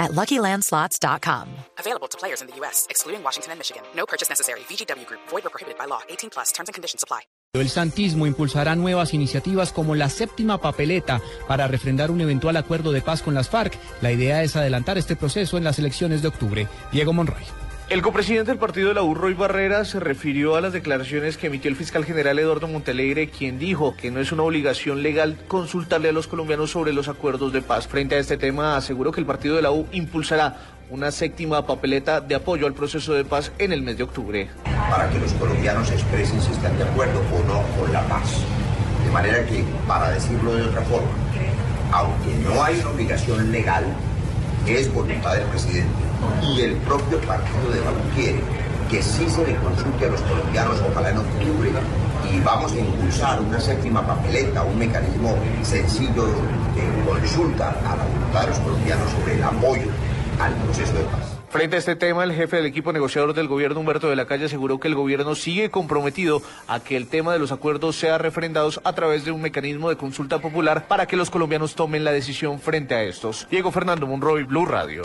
at LuckyLandSlots.com. Available to players in the U.S., excluding Washington and Michigan. No purchase necessary. VGW Group. Void or prohibited by law. 18 plus. Terms and conditions apply. El santismo impulsará nuevas iniciativas como la séptima papeleta para refrendar un eventual acuerdo de paz con las FARC. La idea es adelantar este proceso en las elecciones de octubre. Diego Monroy. El copresidente del partido de la U, Roy Barrera, se refirió a las declaraciones que emitió el fiscal general Eduardo Montelegre, quien dijo que no es una obligación legal consultarle a los colombianos sobre los acuerdos de paz. Frente a este tema, aseguró que el partido de la U impulsará una séptima papeleta de apoyo al proceso de paz en el mes de octubre. Para que los colombianos expresen si están de acuerdo o no con la paz. De manera que, para decirlo de otra forma, aunque no hay una obligación legal, es voluntad del presidente y el propio partido de Balú quiere que sí se le consulte a los colombianos, ojalá en octubre, y vamos a impulsar una séptima papeleta, un mecanismo sencillo de consulta a la voluntad de los colombianos sobre el apoyo al proceso de paz. Frente a este tema, el jefe del equipo negociador del gobierno, Humberto de la Calle, aseguró que el gobierno sigue comprometido a que el tema de los acuerdos sea refrendados a través de un mecanismo de consulta popular para que los colombianos tomen la decisión frente a estos. Diego Fernando Monroy, Blue Radio.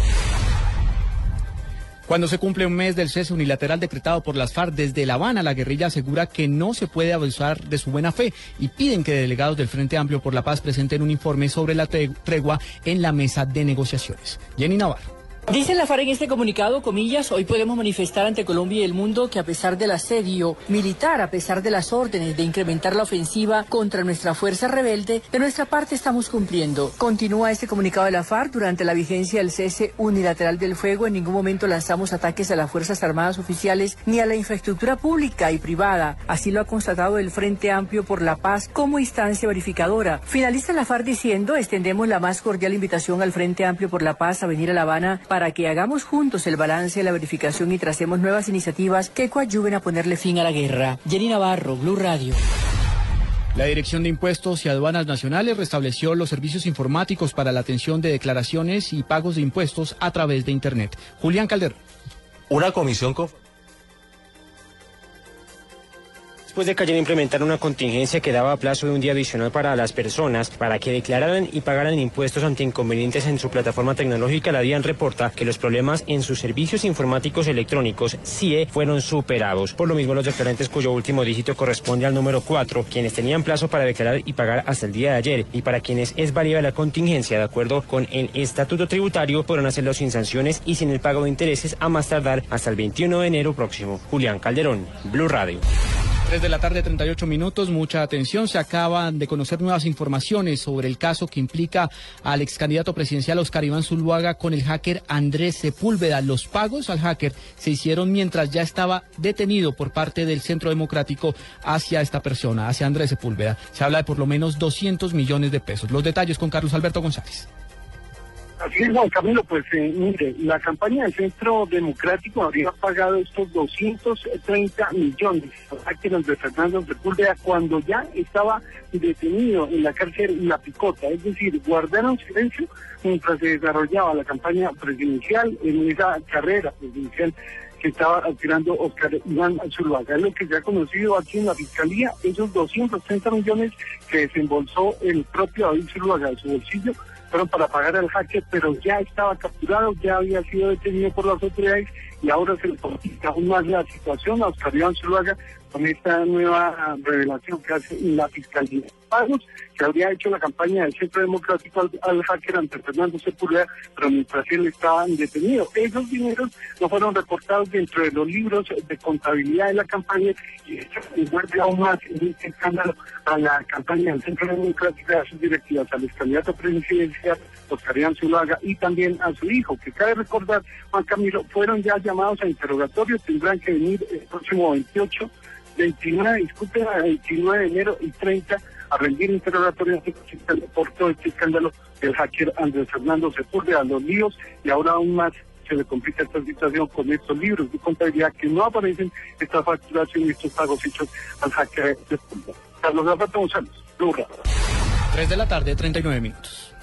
Cuando se cumple un mes del cese unilateral decretado por las FARC desde La Habana, la guerrilla asegura que no se puede abusar de su buena fe y piden que delegados del Frente Amplio por la Paz presenten un informe sobre la tregua en la mesa de negociaciones. Jenny Navarro. Dice la FARC en este comunicado, comillas, hoy podemos manifestar ante Colombia y el mundo que a pesar del asedio militar, a pesar de las órdenes de incrementar la ofensiva contra nuestra fuerza rebelde, de nuestra parte estamos cumpliendo. Continúa este comunicado de la FARC, durante la vigencia del cese unilateral del fuego, en ningún momento lanzamos ataques a las Fuerzas Armadas oficiales ni a la infraestructura pública y privada. Así lo ha constatado el Frente Amplio por la Paz como instancia verificadora. Finaliza la FARC diciendo, extendemos la más cordial invitación al Frente Amplio por la Paz a venir a La Habana que hagamos juntos el balance de la verificación y tracemos nuevas iniciativas que coadyuven a ponerle fin a la guerra. Jenny Navarro, Blue Radio. La Dirección de Impuestos y Aduanas Nacionales restableció los servicios informáticos para la atención de declaraciones y pagos de impuestos a través de Internet. Julián Calderón. Una comisión con después de que ayer implementaron una contingencia que daba plazo de un día adicional para las personas para que declararan y pagaran impuestos ante inconvenientes en su plataforma tecnológica, la DIAN reporta que los problemas en sus servicios informáticos electrónicos CIE fueron superados. Por lo mismo, los declarantes cuyo último dígito corresponde al número 4, quienes tenían plazo para declarar y pagar hasta el día de ayer y para quienes es válida la contingencia de acuerdo con el estatuto tributario, podrán hacerlo sin sanciones y sin el pago de intereses a más tardar hasta el 21 de enero próximo. Julián Calderón, Blue Radio. 3 de la tarde, 38 minutos. Mucha atención. Se acaban de conocer nuevas informaciones sobre el caso que implica al ex candidato presidencial Oscar Iván Zuluaga con el hacker Andrés Sepúlveda. Los pagos al hacker se hicieron mientras ya estaba detenido por parte del Centro Democrático hacia esta persona, hacia Andrés Sepúlveda. Se habla de por lo menos 200 millones de pesos. Los detalles con Carlos Alberto González. Así es, Juan Camilo, pues eh, mire, la campaña del Centro Democrático habría pagado estos 230 millones a de Fernando Sepúlveda cuando ya estaba detenido en la cárcel La Picota, es decir, guardaron silencio mientras se desarrollaba la campaña presidencial en esa carrera presidencial que estaba aspirando Oscar Iván Zuluaga. Es lo que se ha conocido aquí en la Fiscalía, esos 230 millones que desembolsó el propio David Zuluaga de su bolsillo para pagar al hacker, pero ya estaba capturado, ya había sido detenido por las autoridades y ahora se le complica aún más la situación. A Oscar Iván Zuluaga con esta nueva revelación que hace la Fiscalía. Pagos que habría hecho la campaña del Centro Democrático al, hacker ante Fernando Sepúlveda, pero mientras él estaba detenido. Esos dineros no fueron reportados dentro de los libros de contabilidad de la campaña y esto envuelve aún más este escándalo a la campaña del Centro Democrático y a sus directivas, al candidato presidencial Oscar Iván Zuluaga y también a su hijo, que cabe recordar, Juan Camilo, fueron ya llamados a interrogatorio, tendrán que venir el próximo 28 29, disculpen, 29 de enero y 30 a rendir interrogatorios por todo este escándalo del hacker Andrés Fernando Sepúlveda, los líos y ahora aún más se le complica esta situación con estos libros de contabilidad que no aparecen esta facturación y estos pagos hechos al hacker de Carlos Alberto González, Radio. 3 de la tarde, 39 minutos.